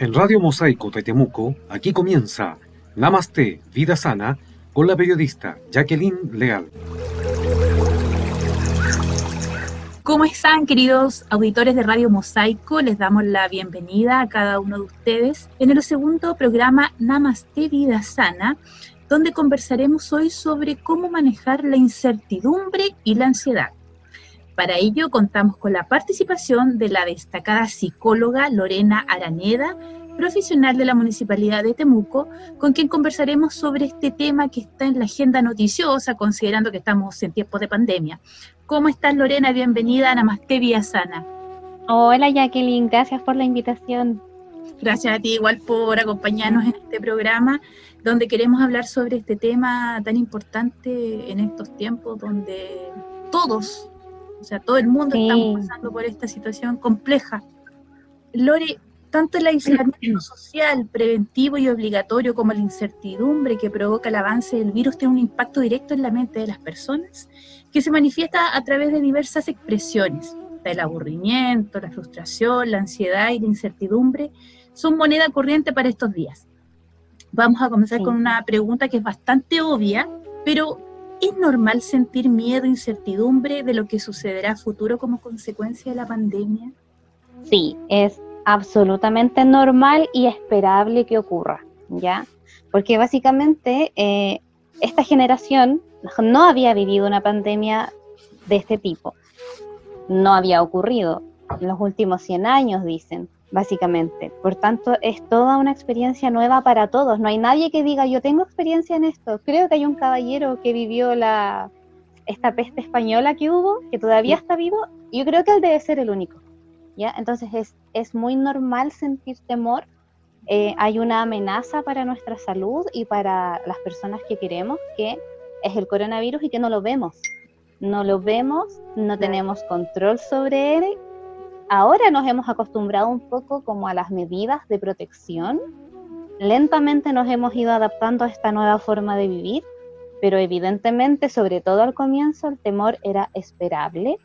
En Radio Mosaico de aquí comienza Namaste, Vida Sana, con la periodista Jacqueline Leal. ¿Cómo están, queridos auditores de Radio Mosaico? Les damos la bienvenida a cada uno de ustedes en el segundo programa Namaste, Vida Sana, donde conversaremos hoy sobre cómo manejar la incertidumbre y la ansiedad. Para ello contamos con la participación de la destacada psicóloga Lorena Araneda, profesional de la Municipalidad de Temuco, con quien conversaremos sobre este tema que está en la agenda noticiosa, considerando que estamos en tiempos de pandemia. ¿Cómo estás, Lorena? Bienvenida a Namaste Vía Sana. Hola, Jacqueline. Gracias por la invitación. Gracias a ti igual por acompañarnos en este programa, donde queremos hablar sobre este tema tan importante en estos tiempos, donde todos o sea, todo el mundo está pasando por esta situación compleja. Lore, tanto el aislamiento social, preventivo y obligatorio, como la incertidumbre que provoca el avance del virus tiene un impacto directo en la mente de las personas, que se manifiesta a través de diversas expresiones. El aburrimiento, la frustración, la ansiedad y la incertidumbre son moneda corriente para estos días. Vamos a comenzar con una pregunta que es bastante obvia, pero ¿Es normal sentir miedo, incertidumbre de lo que sucederá a futuro como consecuencia de la pandemia? Sí, es absolutamente normal y esperable que ocurra, ¿ya? Porque básicamente eh, esta generación no había vivido una pandemia de este tipo, no había ocurrido en los últimos 100 años, dicen básicamente. Por tanto, es toda una experiencia nueva para todos. No hay nadie que diga, yo tengo experiencia en esto. Creo que hay un caballero que vivió la, esta peste española que hubo, que todavía está vivo, y yo creo que él debe ser el único. ¿ya? Entonces, es, es muy normal sentir temor. Eh, hay una amenaza para nuestra salud y para las personas que queremos, que es el coronavirus y que no lo vemos. No lo vemos, no tenemos control sobre él ahora nos hemos acostumbrado un poco como a las medidas de protección. Lentamente nos hemos ido adaptando a esta nueva forma de vivir, pero evidentemente, sobre todo al comienzo, el temor era esperable,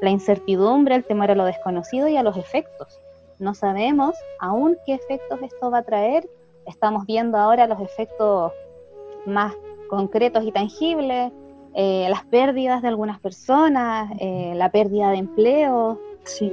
la incertidumbre, el temor a lo desconocido y a los efectos. No sabemos aún qué efectos esto va a traer. Estamos viendo ahora los efectos más concretos y tangibles, eh, las pérdidas de algunas personas, eh, la pérdida de empleo,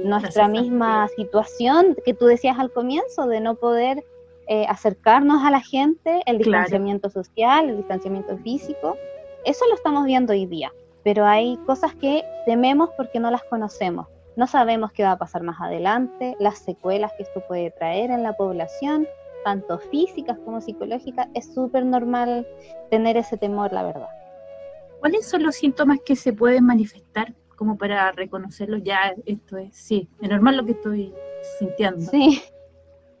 nuestra misma situación que tú decías al comienzo de no poder eh, acercarnos a la gente, el distanciamiento social, el distanciamiento físico, eso lo estamos viendo hoy día, pero hay cosas que tememos porque no las conocemos. No sabemos qué va a pasar más adelante, las secuelas que esto puede traer en la población, tanto físicas como psicológicas, es súper normal tener ese temor, la verdad. ¿Cuáles son los síntomas que se pueden manifestar como para reconocerlo, ya esto es, sí, es normal lo que estoy sintiendo. Sí,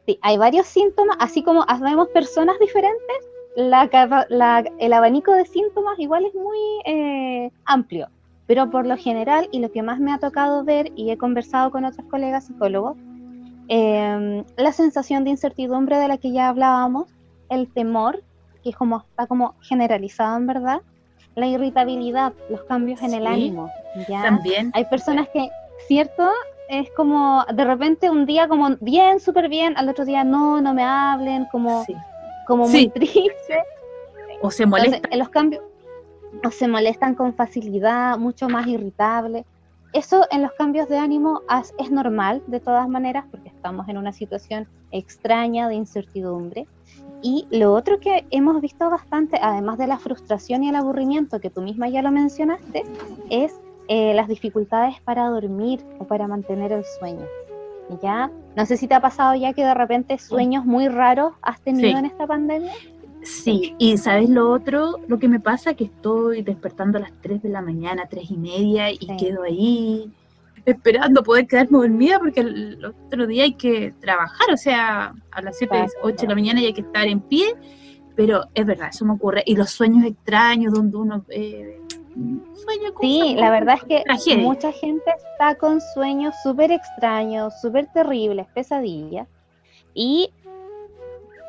sí hay varios síntomas, así como vemos personas diferentes, la, el abanico de síntomas igual es muy eh, amplio, pero por lo general, y lo que más me ha tocado ver, y he conversado con otros colegas psicólogos, em, la sensación de incertidumbre de la que ya hablábamos, el temor, que es como, está como generalizado en verdad, la irritabilidad, los cambios en el ánimo. ¿ya? También. Hay personas que, ¿cierto? Es como de repente un día como bien, súper bien, al otro día no, no me hablen, como, como muy triste. O se molestan. en los cambios, o se molestan con facilidad, mucho más irritable. Eso en los cambios de ánimo es normal de todas maneras porque estamos en una situación extraña de incertidumbre y lo otro que hemos visto bastante, además de la frustración y el aburrimiento, que tú misma ya lo mencionaste, es eh, las dificultades para dormir o para mantener el sueño. ¿Ya? No sé si te ha pasado ya que de repente sueños muy raros has tenido en esta pandemia. Sí, y sabes lo otro, lo que me pasa que estoy despertando a las 3 de la mañana, 3 y media, y quedo ahí esperando poder quedarme dormida porque el otro día hay que trabajar, o sea, a las 7, 8 de la mañana y hay que estar en pie, pero es verdad, eso me ocurre. Y los sueños extraños donde uno eh, sueña con Sí, la verdad es que mucha gente está con sueños súper extraños, súper terribles, pesadillas, y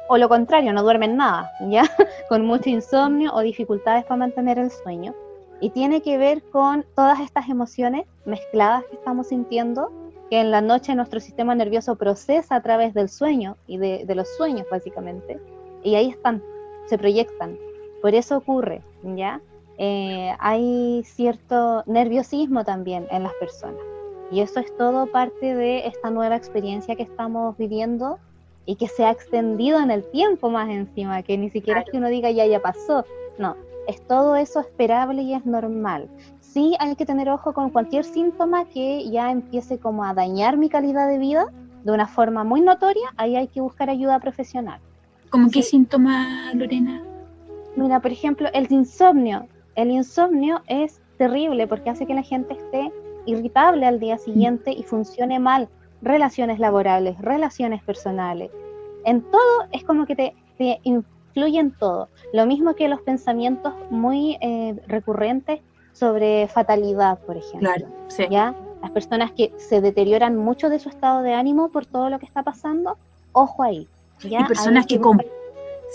o lo contrario, no duermen nada, ¿ya? con mucho insomnio o dificultades para mantener el sueño. Y tiene que ver con todas estas emociones mezcladas que estamos sintiendo que en la noche nuestro sistema nervioso procesa a través del sueño y de, de los sueños básicamente, y ahí están, se proyectan. Por eso ocurre, ¿ya? Eh, hay cierto nerviosismo también en las personas. Y eso es todo parte de esta nueva experiencia que estamos viviendo y que se ha extendido en el tiempo más encima, que ni siquiera es que uno diga ya, ya pasó. No, es todo eso esperable y es normal. Sí hay que tener ojo con cualquier síntoma que ya empiece como a dañar mi calidad de vida de una forma muy notoria, ahí hay que buscar ayuda profesional. ¿Cómo qué síntoma, Lorena? Mira, por ejemplo, el insomnio. El insomnio es terrible porque hace que la gente esté irritable al día siguiente y funcione mal relaciones laborales, relaciones personales. En todo es como que te, te influye en todo. Lo mismo que los pensamientos muy eh, recurrentes sobre fatalidad, por ejemplo. Claro, sí. ¿Ya? Las personas que se deterioran mucho de su estado de ánimo por todo lo que está pasando, ojo ahí. ¿ya? Y personas que, que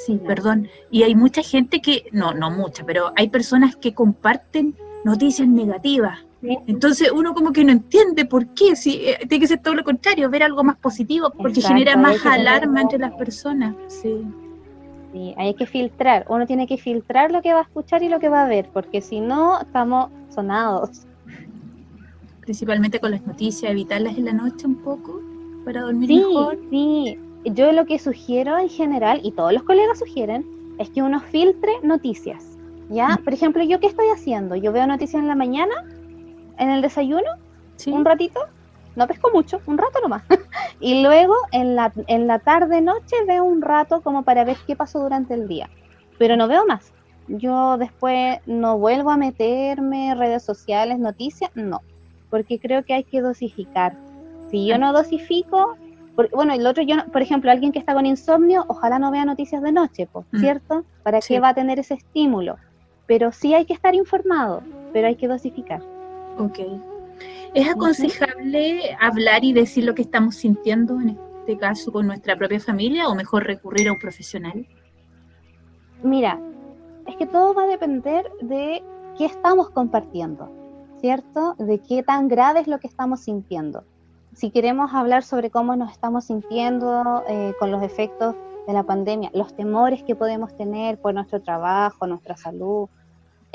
Sí, perdón. Y hay mucha gente que, no, no mucha, pero hay personas que comparten noticias negativas entonces uno como que no entiende por qué, si eh, tiene que ser todo lo contrario, ver algo más positivo, porque genera más alarma entre las personas. Sí. Sí, hay que filtrar, uno tiene que filtrar lo que va a escuchar y lo que va a ver, porque si no, estamos sonados. Principalmente con las noticias, evitarlas en la noche un poco para dormir mejor. Sí, yo lo que sugiero en general, y todos los colegas sugieren, es que uno filtre noticias. ¿Ya? Mm. Por ejemplo, ¿yo qué estoy haciendo? Yo veo noticias en la mañana en el desayuno, un ratito, no pesco mucho, un rato nomás. y luego en la, en la tarde noche veo un rato como para ver qué pasó durante el día. Pero no veo más. Yo después no vuelvo a meterme redes sociales, noticias, no. Porque creo que hay que dosificar. Si yo no dosifico, bueno, el otro, yo, por ejemplo, alguien que está con insomnio, ojalá no vea noticias de noche, mm. ¿cierto? ¿Para qué va a tener ese estímulo? Pero sí hay que estar informado, pero hay que dosificar. Ok. ¿Es aconsejable hablar y decir lo que estamos sintiendo en este caso con nuestra propia familia o mejor recurrir a un profesional? Mira, es que todo va a depender de qué estamos compartiendo, ¿cierto? De qué tan grave es lo que estamos sintiendo. Si queremos hablar sobre cómo nos estamos sintiendo eh, con los efectos de la pandemia, los temores que podemos tener por nuestro trabajo, nuestra salud,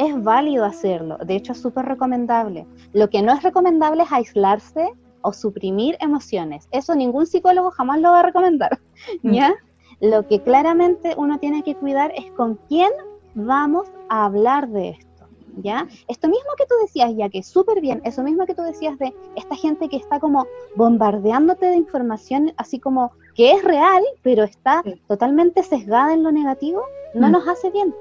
es válido hacerlo, de hecho es súper recomendable. Lo que no es recomendable es aislarse o suprimir emociones. Eso ningún psicólogo jamás lo va a recomendar, mm. ¿ya? Lo que claramente uno tiene que cuidar es con quién vamos a hablar de esto, ¿ya? Esto mismo que tú decías, ya que súper bien, eso mismo que tú decías de esta gente que está como bombardeándote de información, así como que es real, pero está totalmente sesgada en lo negativo, no mm. nos hace bien.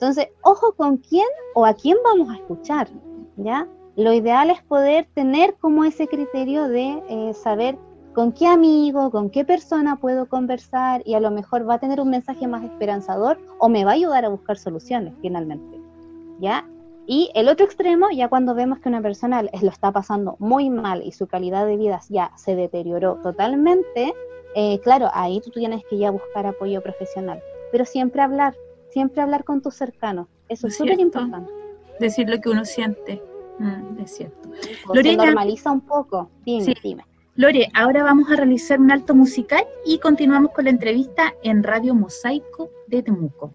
Entonces, ojo con quién o a quién vamos a escuchar, ¿ya? Lo ideal es poder tener como ese criterio de eh, saber con qué amigo, con qué persona puedo conversar y a lo mejor va a tener un mensaje más esperanzador o me va a ayudar a buscar soluciones finalmente, ¿ya? Y el otro extremo, ya cuando vemos que una persona lo está pasando muy mal y su calidad de vida ya se deterioró totalmente, eh, claro, ahí tú tienes que ya buscar apoyo profesional, pero siempre hablar, siempre hablar con tus cercanos. Eso es súper importante. Decir lo que uno siente. Mm, es cierto. Normaliza un poco. Dime, dime. Lore, ahora vamos a realizar un alto musical y continuamos con la entrevista en Radio Mosaico de Temuco.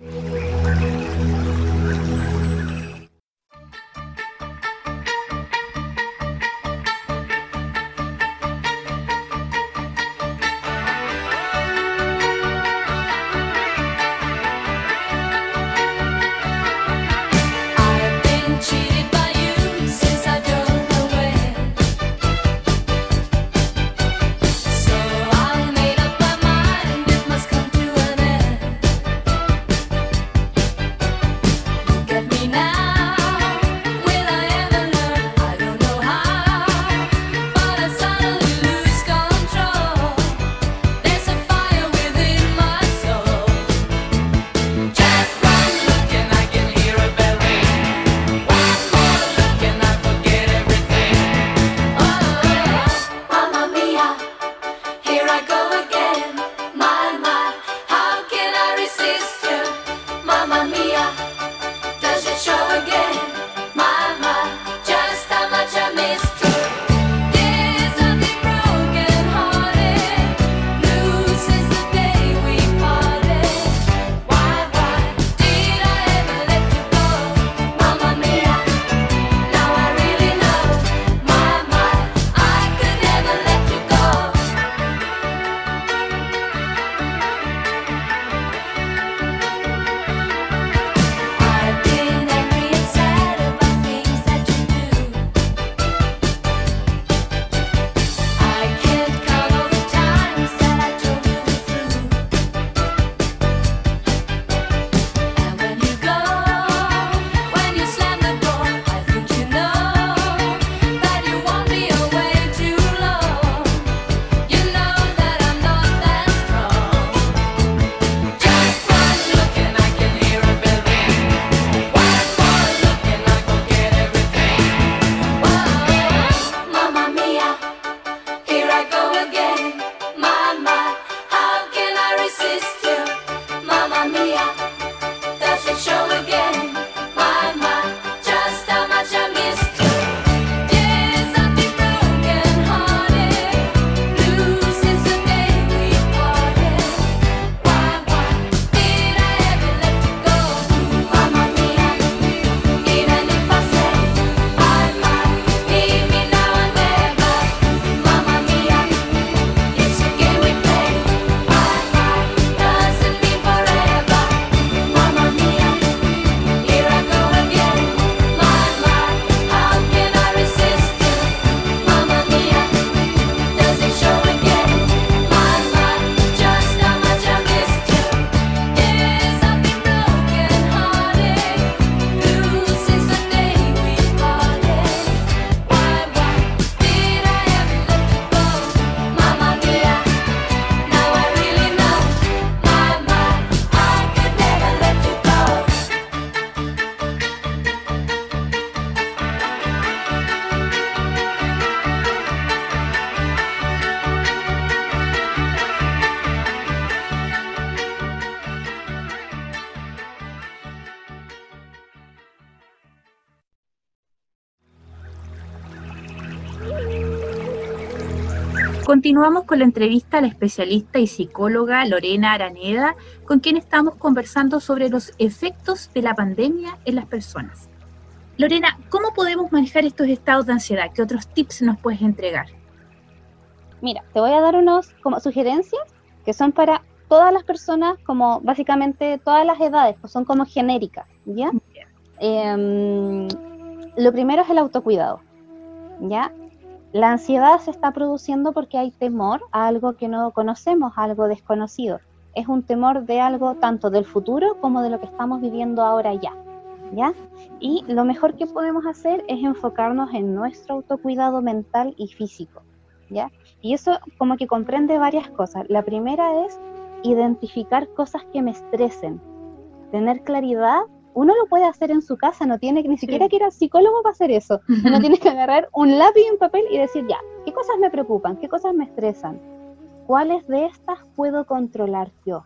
Continuamos con la entrevista a la especialista y psicóloga Lorena Araneda, con quien estamos conversando sobre los efectos de la pandemia en las personas. Lorena, ¿cómo podemos manejar estos estados de ansiedad? ¿Qué otros tips nos puedes entregar? Mira, te voy a dar unos como sugerencias que son para todas las personas, como básicamente todas las edades, pues son como genéricas, ¿ya? Em, lo primero es el autocuidado, ¿ya? La ansiedad se está produciendo porque hay temor a algo que no conocemos, a algo desconocido. Es un temor de algo tanto del futuro como de lo que estamos viviendo ahora ya. ¿Ya? Y lo mejor que podemos hacer es enfocarnos en nuestro autocuidado mental y físico. ¿Ya? Y eso como que comprende varias cosas. La primera es identificar cosas que me estresen, tener claridad uno lo puede hacer en su casa, no tiene ni siquiera que ir al psicólogo para hacer eso. Uno tiene que agarrar un lápiz y un papel y decir, ya, ¿qué cosas me preocupan? ¿Qué cosas me estresan? ¿Cuáles de estas puedo controlar yo?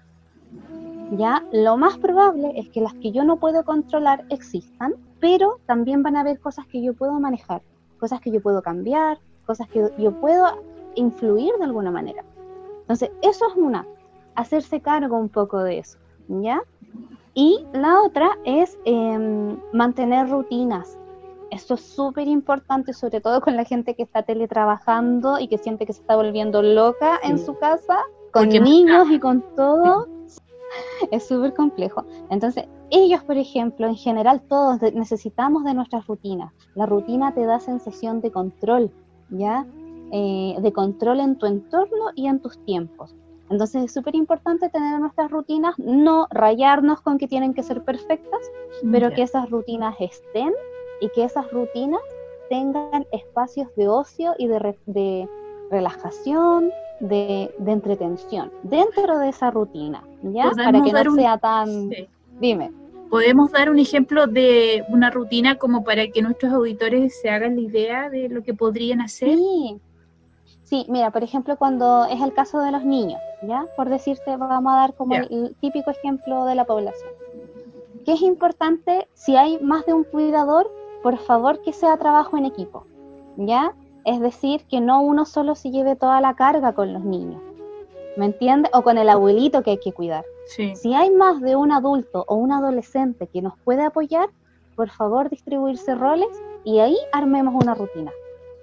Ya, lo más probable es que las que yo no puedo controlar existan, pero también van a haber cosas que yo puedo manejar, cosas que yo puedo cambiar, cosas que yo puedo influir de alguna manera. Entonces, eso es una, hacerse cargo un poco de eso, ¿ya? Y la otra es em, mantener rutinas. Esto es súper importante, sobre todo con la gente que está teletrabajando y que siente que se está volviendo loca en su casa, con niños y con todo. Es súper complejo. Entonces, ellos, por ejemplo, en general, todos necesitamos de nuestras rutinas. La rutina te da sensación de control, ¿ya? Eh, de control en tu entorno y en tus tiempos. Entonces es súper importante tener nuestras rutinas, no rayarnos con que tienen que ser perfectas, pero que esas rutinas estén y que esas rutinas tengan espacios de ocio y de, relajación, de, entretención dentro de esa rutina, ¿ya? Para que no sea tan... Dime. ¿Podemos dar un ejemplo de una rutina como para que nuestros auditores se hagan la idea de lo que podrían hacer? Sí, Sí, mira, por ejemplo, cuando es el caso de los niños, ¿ya? Por decirte, vamos a dar como el típico ejemplo de la población. Que es importante, si hay más de un cuidador, por favor que sea trabajo en equipo, ¿ya? Es decir, que no uno solo se lleve toda la carga con los niños, ¿me entiendes? O con el abuelito que hay que cuidar. Si hay más de un adulto o un adolescente que nos puede apoyar, por favor distribuirse roles y ahí armemos una rutina.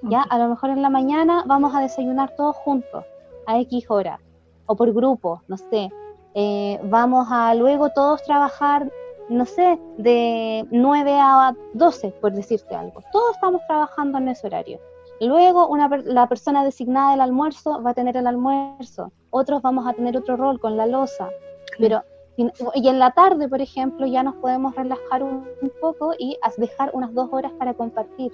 ¿Ya? A lo mejor en la mañana vamos a desayunar todos juntos, a X hora, o por grupo, no sé. Eh, vamos a luego todos trabajar, no sé, de 9 a 12, por decirte algo. Todos estamos trabajando en ese horario. Luego una, la persona designada del almuerzo va a tener el almuerzo, otros vamos a tener otro rol con la losa, pero y en la tarde, por ejemplo, ya nos podemos relajar un, un poco y dejar unas dos horas para compartir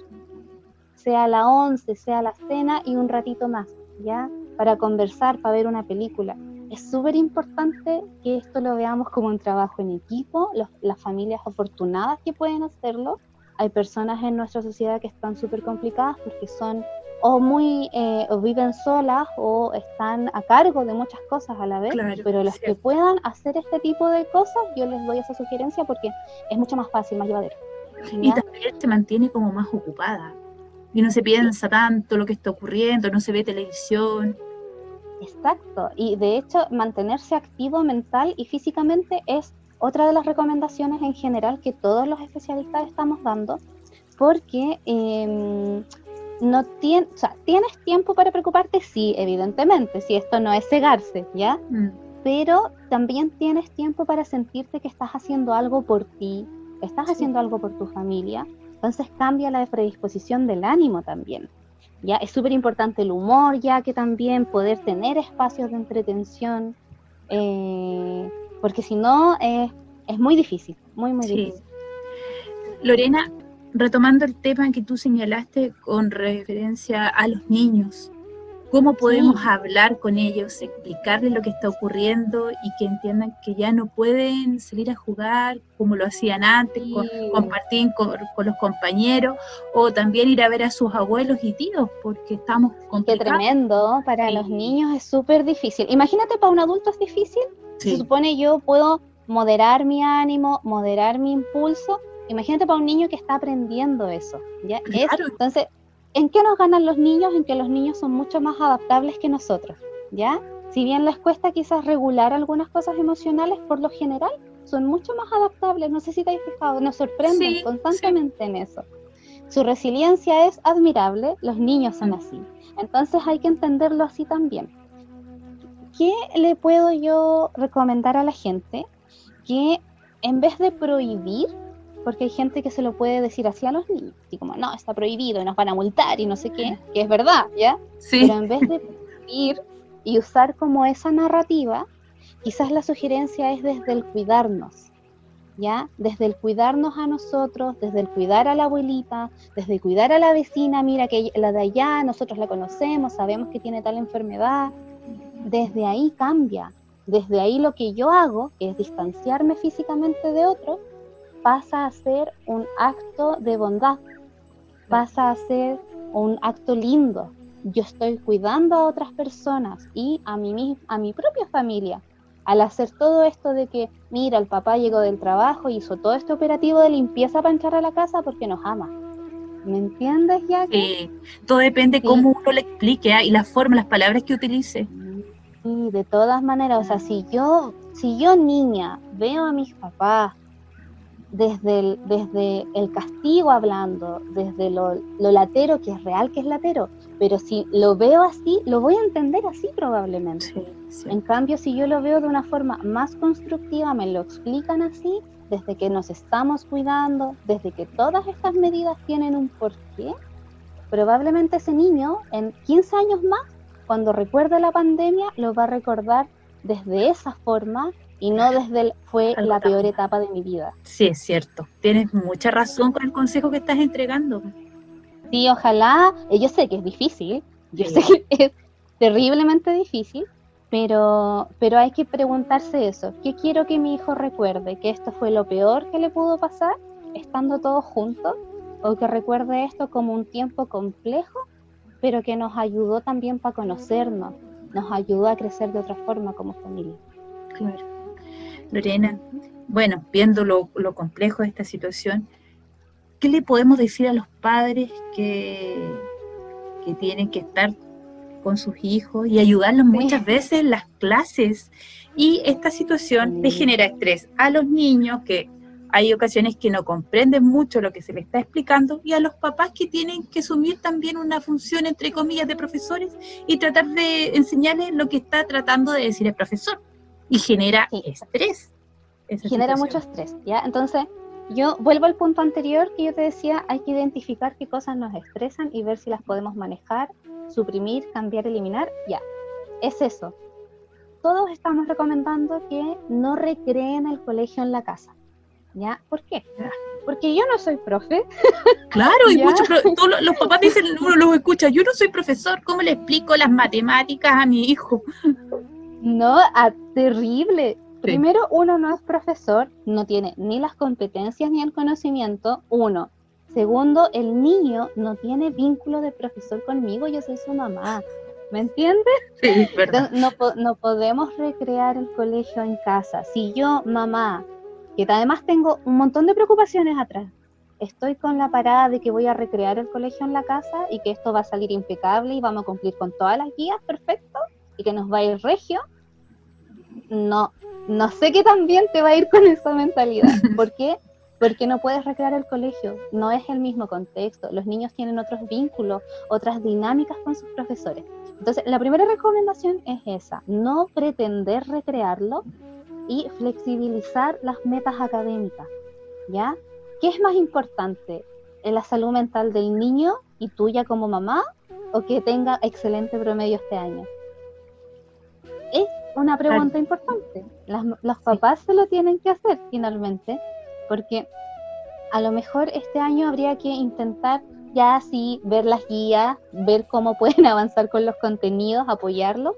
sea la once, sea la cena y un ratito más, ¿ya? Para conversar, para ver una película. Es súper importante que esto lo veamos como un trabajo en equipo, las familias afortunadas que pueden hacerlo. Hay personas en nuestra sociedad que están súper complicadas porque son o muy eh, o viven solas o están a cargo de muchas cosas a la vez, pero los que puedan hacer este tipo de cosas, yo les doy esa sugerencia porque es mucho más fácil, más llevadero. Y también se mantiene como más ocupada, y no se piensa tanto lo que está ocurriendo, no se ve televisión. Exacto, y de hecho mantenerse activo mental y físicamente es otra de las recomendaciones en general que todos los especialistas estamos dando, porque em, no tienes, o sea, tienes tiempo para preocuparte, sí, evidentemente, si esto no es cegarse, ¿ya? Mm. Pero también tienes tiempo para sentirte que estás haciendo algo por ti, estás haciendo algo por tu familia, entonces cambia la predisposición del ánimo también. Ya es súper importante el humor, ya que también poder tener espacios de entretención, eh, porque si no es muy difícil, muy, muy difícil. Lorena, retomando el tema que tú señalaste con referencia a los niños, ¿Cómo podemos hablar con ellos, explicarles lo que está ocurriendo y que entiendan que ya no pueden salir a jugar como lo hacían antes, compartir con, los compañeros o también ir a ver a sus abuelos y tíos porque estamos con Qué tremendo, para los niños es súper difícil. Imagínate, para un adulto es difícil. Se supone yo puedo moderar mi ánimo, moderar mi impulso. Imagínate para un niño que está aprendiendo eso. ¿ya? entonces, ¿En qué nos ganan los niños? En que los niños son mucho más adaptables que nosotros, ¿ya? Si bien les cuesta quizás regular algunas cosas emocionales, por lo general son mucho más adaptables. No sé si te has fijado, nos sorprenden constantemente en eso. Su resiliencia es admirable, los niños son mm. así. Entonces hay que entenderlo así también. ¿Qué le puedo yo recomendar a la gente? Que en vez de prohibir, porque hay gente que se lo puede decir así a los niños, y como, no, está prohibido y nos van a multar y no sé qué, que es verdad, ¿ya? Sí. Pero en vez de prohibir y usar como esa narrativa, quizás la sugerencia es desde el cuidarnos, ¿ya? Desde el cuidarnos a nosotros, desde el cuidar a la abuelita, desde el cuidar a la vecina, mira que la de allá, nosotros la conocemos, sabemos que tiene tal enfermedad, desde ahí cambia, desde ahí lo que yo hago, que es distanciarme físicamente de otro, pasa a ser un acto de bondad, pasa a ser un acto lindo. Yo estoy cuidando a otras personas y a mi, a mi propia familia. Al hacer todo esto de que, mira, el papá llegó del trabajo y hizo todo este operativo de limpieza para entrar a la casa porque nos ama. ¿Me entiendes, ya? Sí, todo depende cómo uno le explique ¿ah? y la forma, las palabras que utilice. Sí, de todas maneras, o sea, si yo, si yo niña veo a mis papás desde el, desde el castigo hablando, desde lo, latero, que es real que es latero, pero si lo veo así, lo voy a entender así probablemente. En cambio, si yo lo veo de una forma más constructiva, me lo explican así, desde que nos estamos cuidando, desde que todas estas medidas tienen un porqué, probablemente ese niño en 15 años más cuando recuerde la pandemia, lo va a recordar desde esa forma y no desde el, fue la peor etapa de mi vida. Sí, es cierto. Tienes mucha razón con el consejo que estás entregando. Sí, ojalá, eh, yo sé que es difícil, yo sé que es terriblemente difícil, pero, pero hay que preguntarse eso. ¿Qué quiero que mi hijo recuerde? ¿Que esto fue lo peor que le pudo pasar estando todos juntos? ¿O que recuerde esto como un tiempo complejo pero que nos ayudó también para conocernos, nos ayudó a crecer de otra forma como familia. Claro. Lorena, bueno, viendo lo, complejo de esta situación, ¿qué le podemos decir a los padres que, que tienen que estar con sus hijos y ayudarlos muchas veces en las clases? Y esta situación le genera estrés a los niños que hay ocasiones que no comprenden mucho lo que se les está explicando y a los papás que tienen que asumir también una función, entre comillas, de profesores y tratar de enseñarles lo que está tratando de decir el profesor. Y genera estrés. Genera mucho estrés, ¿ya? Entonces, yo vuelvo al punto anterior que yo te decía, hay que identificar qué cosas nos estresan y ver si las podemos manejar, suprimir, cambiar, eliminar, ya. Es eso. Todos estamos recomendando que no recreen el colegio en la casa. ¿Ya? ¿Por qué? Porque yo no soy profe. Claro, y muchos los papás dicen, uno los escucha, yo no soy profesor, ¿cómo le explico las matemáticas a mi hijo? No, a, terrible. Primero, uno no es profesor, no tiene ni las competencias ni el conocimiento, uno. Segundo, el niño no tiene vínculo de profesor conmigo, yo soy su mamá. ¿Me entiendes? Sí, verdad. No, no podemos recrear el colegio en casa. Si yo, mamá, que además tengo un montón de preocupaciones atrás. Estoy con la parada de que voy a recrear el colegio en la casa y que esto va a salir impecable y vamos a cumplir con todas las guías, perfecto, y que nos va a ir regio. No, no sé qué también te va a ir con esa mentalidad. ¿Por qué? Porque no puedes recrear el colegio, no es el mismo contexto, los niños tienen otros vínculos, otras dinámicas con sus profesores. Entonces, la primera recomendación es esa, no pretender recrearlo, y flexibilizar las metas académicas, ¿ya? ¿Qué es más importante? ¿En la salud mental del niño y tuya como mamá o que tenga excelente promedio este año? Es una pregunta importante. los papás se lo tienen que hacer finalmente, porque a lo mejor este año habría que intentar ya así ver las guías, ver cómo pueden avanzar con los contenidos, apoyarlos,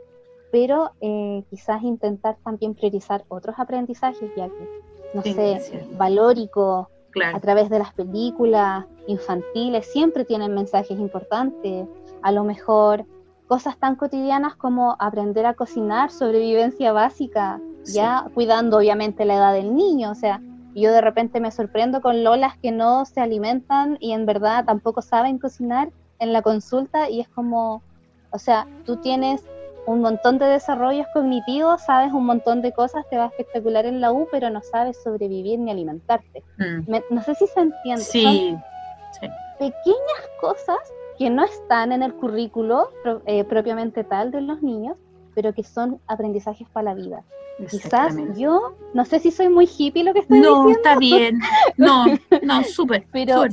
pero eh, quizás intentar también priorizar otros aprendizajes, ya que, no sé, valórico, a través de las películas infantiles, siempre tienen mensajes importantes, a lo mejor cosas tan cotidianas como aprender a cocinar, sobrevivencia básica, ya cuidando obviamente la edad del niño, o sea, yo de repente me sorprendo con lolas que no se alimentan y en verdad tampoco saben cocinar en la consulta y es como, o sea, tú tienes un montón de desarrollos cognitivos, sabes un montón de cosas, te va espectacular en la U, pero no sabes sobrevivir ni alimentarte. Mm. no sé si se entiende. Sí, sí. Pequeñas cosas que no están en el currículo eh, propiamente tal de los niños, pero que son aprendizajes para la vida. Quizás yo, no sé si soy muy hippie lo que estoy diciendo. No, está bien. No, no, súper. pero,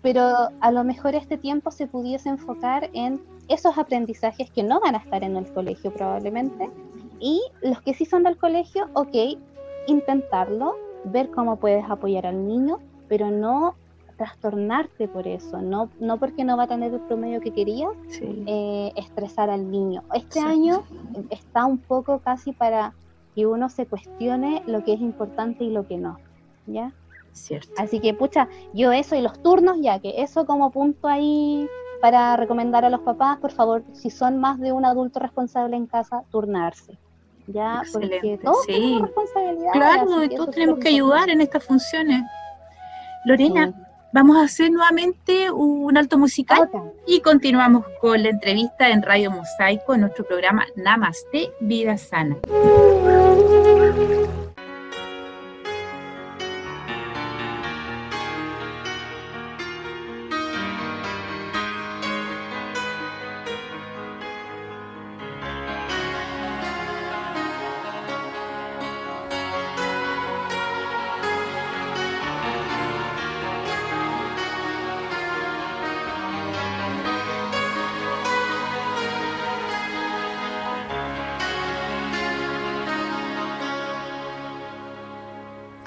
pero a lo mejor este tiempo se pudiese enfocar en esos aprendizajes que no van a estar en el colegio probablemente, y los que sí son del colegio, ok, intentarlo, ver cómo puedes apoyar al niño, pero no trastornarte por eso, no, no porque no va a tener el promedio que quería, eh, estresar al niño. Este año está un poco casi para que uno se cuestione lo que es importante y lo que no, ¿ya? Cierto. Así que, pucha, yo eso y los turnos, ya que eso como punto ahí para recomendar a los papás, por favor, si son más de un adulto responsable en casa, turnarse. Ya, porque todos tenemos responsabilidad. Claro, y todos tenemos que ayudar en estas funciones. Lorena, Vamos a hacer nuevamente un alto musical y continuamos con la entrevista en Radio Mosaico en nuestro programa Namaste Vida Sana.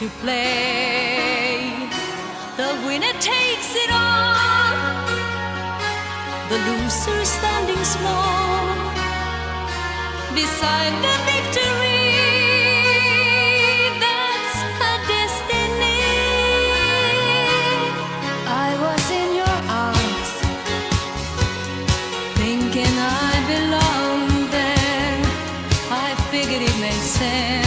to play. The winner takes it all the loser standing small beside the victory. That's a destiny. I was in your arms, thinking I belonged there. I figured it made sense,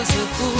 was a fool.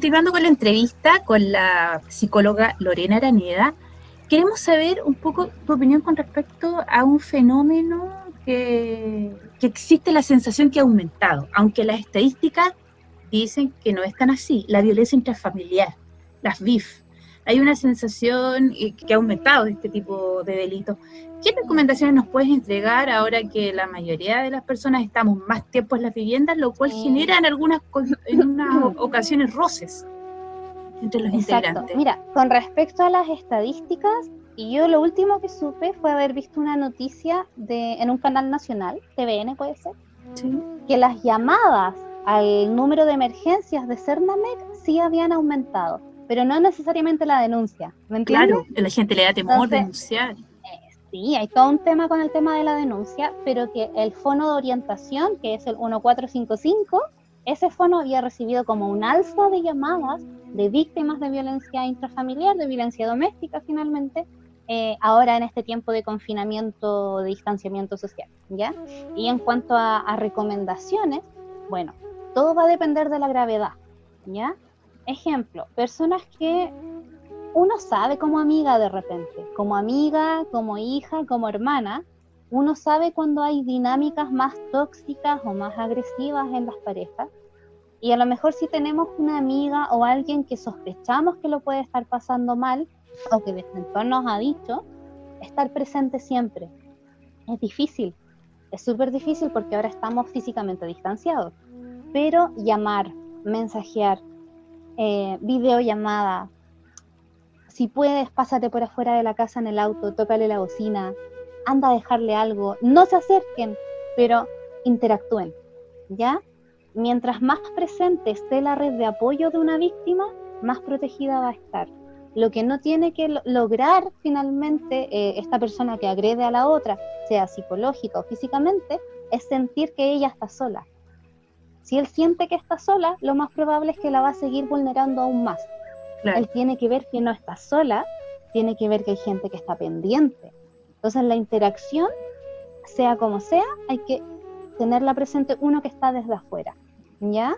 Continuando con la entrevista con la psicóloga Lorena Araneda, queremos saber un poco tu opinión con respecto a un fenómeno que, que existe la sensación que ha aumentado, aunque las estadísticas dicen que no es tan así, la violencia intrafamiliar, las BIF. Hay una sensación que ha aumentado este tipo de delitos. ¿Qué recomendaciones nos puedes entregar ahora que la mayoría de las personas estamos más tiempo en las viviendas, lo cual genera en algunas, co- en unas ocasiones roces entre los Exacto. integrantes? Mira, con respecto a las estadísticas, y yo lo último que supe fue haber visto una noticia de, en un canal nacional, TVN puede ser, Sí. que las llamadas al número de emergencias de Cernamec sí habían aumentado, pero no necesariamente la denuncia. ¿Me entiendes? Claro, la gente le da temor Entonces, denunciar. Sí, hay todo un tema con el tema de la denuncia, pero que el fono de orientación, que es el 1455, ese fono había recibido como un alza de llamadas de víctimas de violencia intrafamiliar, de violencia doméstica finalmente, eh, ahora en este tiempo de confinamiento, de distanciamiento social, ¿ya? Y en cuanto a, a recomendaciones, bueno, todo va a depender de la gravedad, ¿ya? Ejemplo, personas que uno sabe como amiga de repente, como amiga, como hija, como hermana, uno sabe cuando hay dinámicas más tóxicas o más agresivas en las parejas. Y a lo mejor si tenemos una amiga o alguien que sospechamos que lo puede estar pasando mal o que desde entorno nos ha dicho, estar presente siempre. Es difícil, es súper difícil porque ahora estamos físicamente distanciados. Pero llamar, mensajear, eh, videollamada, si puedes, pásate por afuera de la casa en el auto, tócale la bocina, anda a dejarle algo, no se acerquen, pero interactúen, ¿ya? Mientras más presente esté la red de apoyo de una víctima, más protegida va a estar. Lo que no tiene que lo- lograr finalmente eh, esta persona que agrede a la otra, sea psicológica o físicamente, es sentir que ella está sola. Si él siente que está sola, lo más probable es que la va a seguir vulnerando aún más. Claro. Él tiene que ver que no está sola, tiene que ver que hay gente que está pendiente. Entonces la interacción, sea como sea, hay que tenerla presente uno que está desde afuera, ¿ya?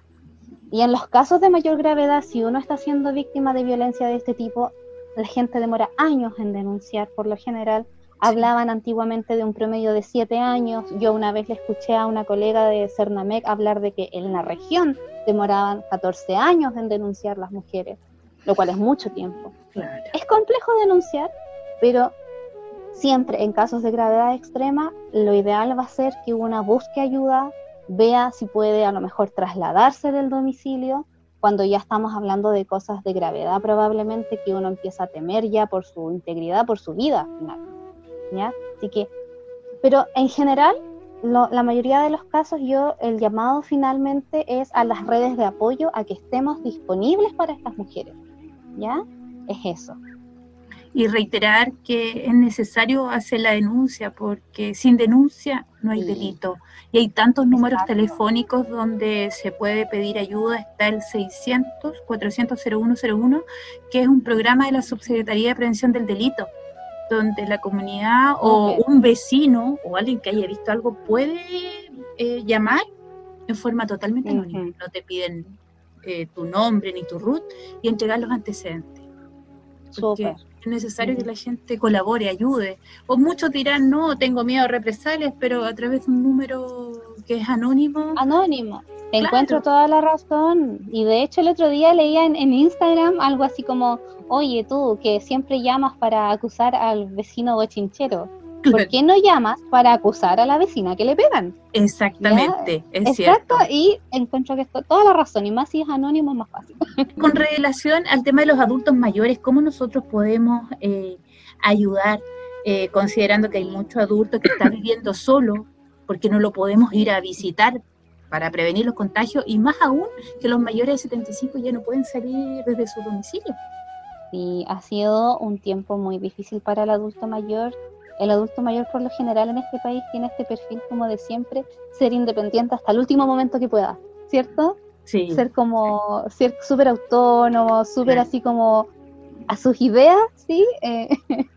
Y en los casos de mayor gravedad, si uno está siendo víctima de violencia de este tipo, la gente demora años en denunciar, por lo general. Hablaban antiguamente de un promedio de siete años. Yo una vez le escuché a una colega de Cernamec hablar de que en la región demoraban 14 años en denunciar las mujeres, lo cual es mucho tiempo. Claro. Es complejo denunciar, pero siempre en casos de gravedad extrema, lo ideal va a ser que una busque ayuda, vea si puede a lo mejor trasladarse del domicilio. Cuando ya estamos hablando de cosas de gravedad, probablemente que uno empieza a temer ya por su integridad, por su vida al final. ¿Ya? Así que, pero en general, lo- la mayoría de los casos, yo el llamado finalmente es a las redes de apoyo a que estemos disponibles para estas mujeres. ¿Ya? Es eso. Y reiterar que es necesario hacer la denuncia, porque sin denuncia no hay Sí. delito. Y hay tantos números Exacto. telefónicos donde se puede pedir ayuda. Está el 600 400 0101, que es un programa de la Subsecretaría de Prevención del Delito, donde la comunidad o un vecino o alguien que haya visto algo puede eh, llamar en forma totalmente anónima. Ujú. No te piden eh, tu nombre ni tu root y entregar los antecedentes. Porque es necesario que la gente colabore, ayude. O muchos dirán, no, tengo miedo a represalias, pero a través de un número que es anónimo. Anónimo. Te Claro. encuentro toda la razón. Y de hecho el otro día leía en, en Instagram algo así como, oye tú, que siempre llamas para acusar al vecino bochinchero. ¿Por qué no llamas para acusar a la vecina que le pegan? Exactamente, es Exacto, cierto. y encuentro que esto, toda la razón, y más si es anónimo es más fácil. Con relación al tema de los adultos mayores, ¿cómo nosotros podemos eh, ayudar, eh, considerando que hay muchos adultos que están viviendo solo, porque no lo podemos ir a visitar para prevenir los contagios, y más aún que los mayores de 75 ya no pueden salir desde su domicilio? Sí, ha sido un tiempo muy difícil para el adulto mayor. El adulto mayor por lo general en este país tiene este perfil como de siempre ser independiente hasta el último momento que pueda, ¿cierto? Sí, Ser como, ser súper autónomo, súper así como a sus ideas, ¿sí? Eh,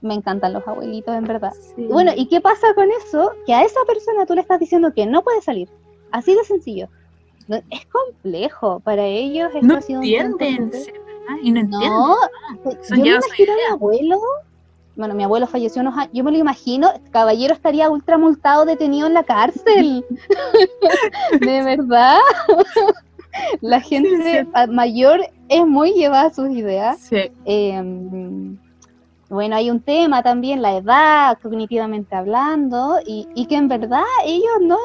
me encantan los abuelitos, en verdad. sí. Bueno, ¿y qué pasa con eso? Que a esa persona tú le estás diciendo que no puede salir. Así de sencillo. No- Es complejo. Para ellos no ha sido un entienden, ¿verdad? Y no entienden. No, Son yo me imagino a mi abuelo. Bueno, mi abuelo falleció unos años. Yo me lo imagino, caballero estaría ultra multado, detenido en la cárcel. de verdad. La gente sí. mayor es muy llevada a sus ideas. Sí, Eh, bueno, hay un tema también, la edad, cognitivamente hablando, y, y que en verdad ellos no,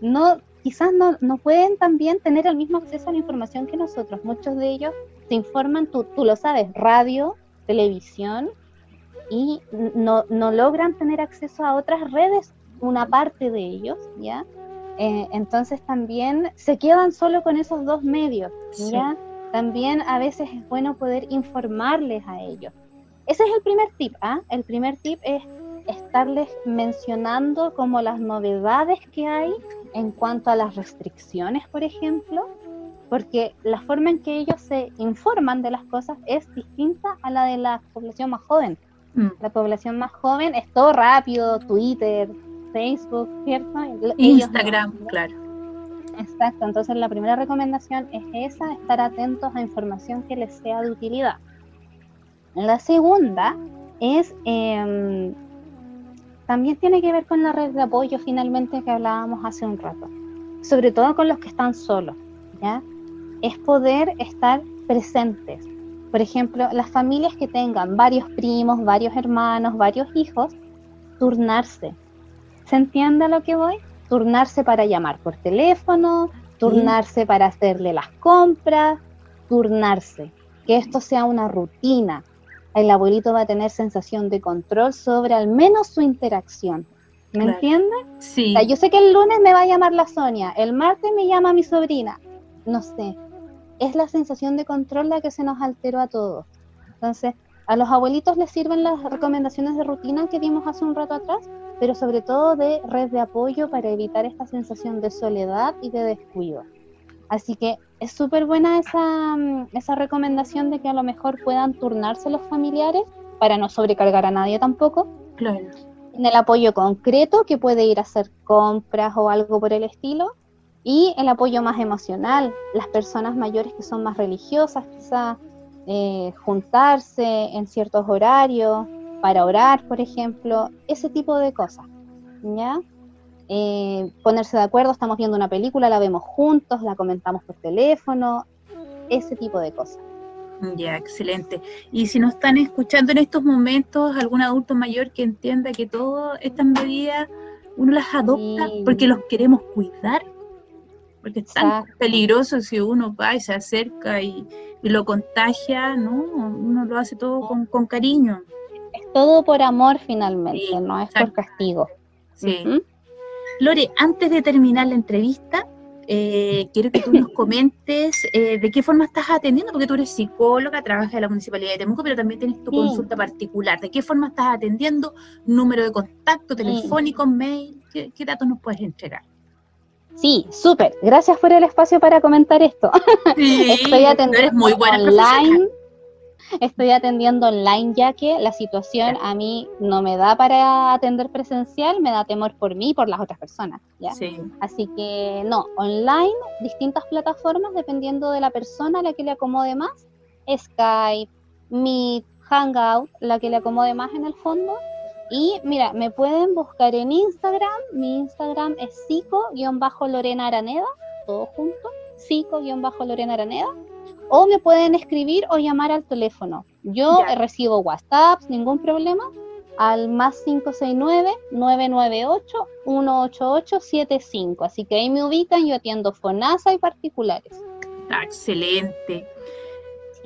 no quizás no, no pueden también tener el mismo acceso a la información que nosotros. Muchos de ellos se informan, tú, tú lo sabes, radio, televisión, y no, no logran tener acceso a otras redes, una parte de ellos, ¿ya? Eh, entonces también se quedan solo con esos dos medios, Sí. ¿ya? También a veces es bueno poder informarles a ellos. Ese es el primer tip, ¿ah? El primer tip es estarles mencionando como las novedades que hay en cuanto a las restricciones, por ejemplo, porque la forma en que ellos se informan de las cosas es distinta a la de la población más joven. Mm. La población más joven es todo rápido, Twitter, Facebook, ¿cierto? Ellos no, Instagram, claro. Exacto, entonces la primera recomendación es esa, estar atentos a información que les sea de utilidad. La segunda es, em, también tiene que ver con la red de apoyo finalmente que hablábamos hace un rato, sobre todo con los que están solos, ¿ya? Es poder estar presentes. Por ejemplo, las familias que tengan varios primos, varios hermanos, varios hijos, turnarse. ¿Se entiende a lo que voy? Turnarse para llamar por teléfono, turnarse para hacerle las compras, turnarse. Que esto sea una rutina. El abuelito va a tener sensación de control sobre al menos su interacción. ¿Me Claro. entiendes? Sí, O sea, yo sé que el lunes me va a llamar la Sonia, el martes me llama mi sobrina. No sé. Es la sensación de control la que se nos alteró a todos. Entonces, a los abuelitos les sirven las recomendaciones de rutina que dimos hace un rato atrás, pero sobre todo de red de apoyo para evitar esta sensación de soledad y de descuido. Así que es súper buena esa, mm, esa recomendación de que a lo mejor puedan turnarse los familiares para no sobrecargar a nadie tampoco claro. en el apoyo concreto que puede ir a hacer compras o algo por el estilo y el apoyo más emocional, las personas mayores que son más religiosas, quizá eh, juntarse en ciertos horarios para orar, por ejemplo, ese tipo de cosas, ¿ya? Eh, ponerse de acuerdo, estamos viendo una película, la vemos juntos, la comentamos por teléfono, ese tipo de cosas. Ya, excelente. Y si nos están escuchando en estos momentos, algún adulto mayor que entienda que todas estas medidas uno las adopta Sí. porque los queremos cuidar, porque es tan Exacto. peligroso si uno va y se acerca y, y lo contagia, ¿no? Uno lo hace todo con, con cariño. Todo por amor finalmente, Sí, no es por castigo. Sí. Lore, antes de terminar la entrevista, eh, quiero que tú nos comentes eh, de qué forma estás atendiendo, porque tú eres psicóloga, trabajas en la Municipalidad de Temuco, pero también tienes tu Sí. consulta particular. ¿De qué forma estás atendiendo? ¿Número de contacto, telefónico, mail? ¿Qué, qué datos nos puedes entregar? Sí, súper. Gracias por el espacio para comentar esto. Sí, Estoy atendiendo eres muy buena online. Estoy atendiendo online ya que la situación a mí no me da para atender presencial, me da temor por mí y por las otras personas. ¿ya? Sí. Así que no, online, distintas plataformas dependiendo de la persona a la que le acomode más. Skype, Meet, Hangout, la que le acomode más en el fondo. Y mira, me pueden buscar en Instagram. Mi Instagram es psico-lorena araneda, todo junto, psico-lorena araneda. O me pueden escribir o llamar al teléfono. Yo Ya. recibo WhatsApp, ningún problema, al más 569-998-18875. Así que ahí me ubican, yo atiendo FONASA y particulares. Ah, Excelente.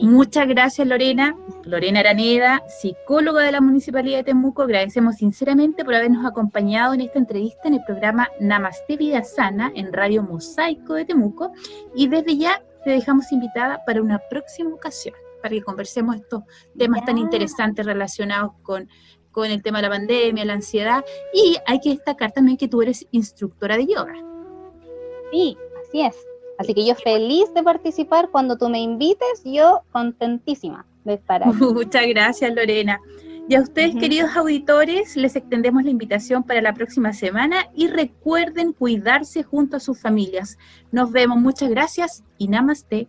Muchas gracias, Lorena. Lorena Araneda, psicóloga de la Municipalidad de Temuco. Agradecemos sinceramente por habernos acompañado en esta entrevista en el programa Namaste Vida Sana en Radio Mosaico de Temuco. Y desde ya te dejamos invitada para una próxima ocasión, para que conversemos estos temas tan interesantes relacionados con, con el tema de la pandemia, la ansiedad. Y hay que destacar también que tú eres instructora de yoga. Sí, así es. Así que yo feliz de participar cuando tú me invites, yo contentísima de estar ahí. Muchas gracias, Lorena. Y a ustedes, queridos auditores, les extendemos la invitación para la próxima semana y recuerden cuidarse junto a sus familias. Nos vemos, muchas gracias y namaste.